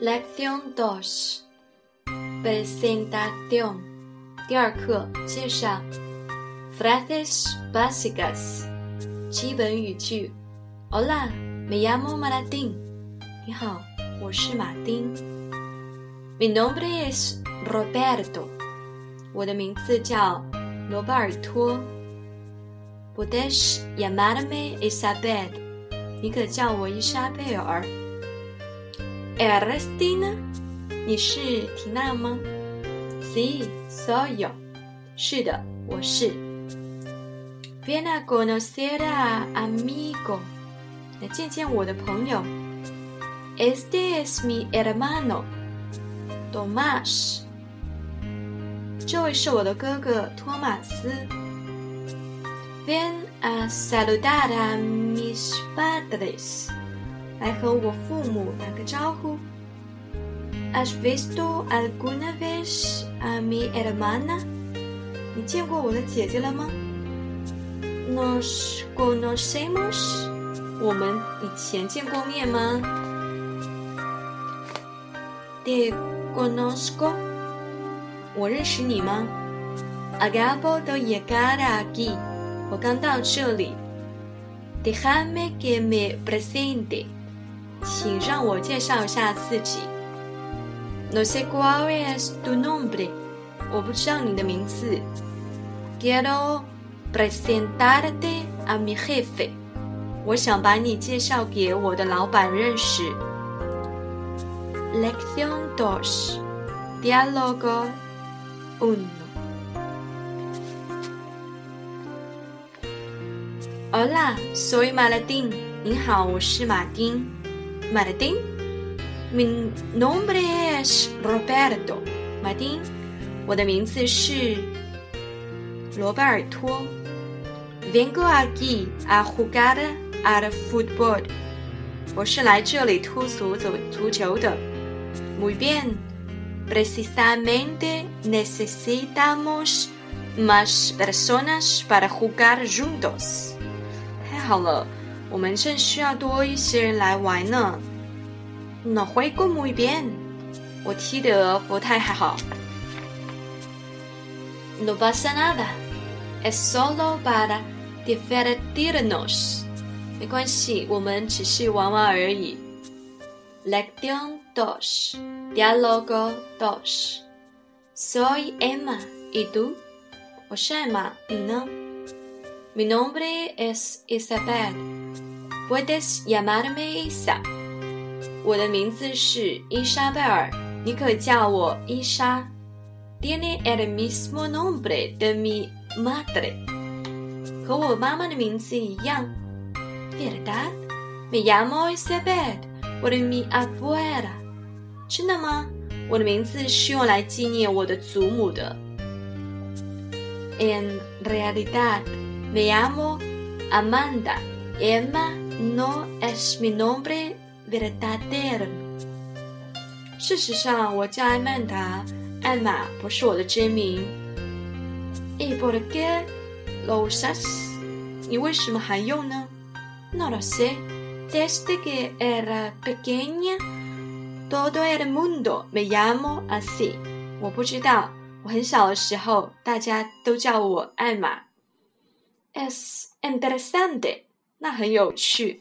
Lección dos. Presentación. 第二课介绍。Frases básicas. 基本语句。Hola, me llamo Martín. 你好，我是马丁。Mi nombre es Roberto. 我的名字叫罗伯尔托。Puedes llamarme Isabel. 你可叫我伊莎贝尔。¿Eres Tina? 你是缇娜吗？Sí, soy yo. 是的，我是。Ven a conocer a amigo. 来见见我的朋友。Este es mi hermano, Tomás. 这位是我的哥哥托马斯。Ven a saludar a mis padres. 来和我父母打个招呼。¿Has visto alguna vez a mi hermana？你见过我的姐姐了吗？Nos conocemos？我们以前见过面吗？Te conozco？我认识你吗？Acabo de llegar aquí。我刚到这里。Déjame que me presente。 请让我介绍一下自己。No sé cuál es tu nombre，我不知道你的名字。Quiero presentarte a mi jefe，我想把你介绍给我的老板认识。Lección dos, diálogo uno. Hola, soy Martín。你好，我是马丁。Martín. Mi nombre es Roberto. Martín，我的名字是罗贝尔托。Vengo aquí a jugar al fútbol. 我是来这里踢足球足球的。Muy bien. Precisamente necesitamos más personas para jugar juntos. 太好了。 我们正需要多一些人来玩呢。No juego muy bien，我踢得不太好。No pasa nada，es solo para divertirnos，没关系，我们只是玩玩而已。Lección dos，diálogo dos，soy Emma，y tú？我是艾玛，你呢？Mi nombre es Isabel。Puedes llamarme Isa。我的名字是伊莎贝尔，你可叫我伊莎。Tiene el mismo nombre de mi madre。和我妈妈的名字一样。Verdad? Me llamo Isabel por mi abuela。真的吗？我的名字是用来纪念我的祖母的。En realidad, me llamo Amanda. Emma no es mi nombre verdadero。事实上，我叫艾曼达，艾玛不是我的真名。¿Y por qué lo usas？你为什么还用呢？No lo sé. Desde que era pequeña, todo el mundo me llamo así。我不知道，我很小的时候，大家都叫我艾玛。Es interesante。 那很有趣。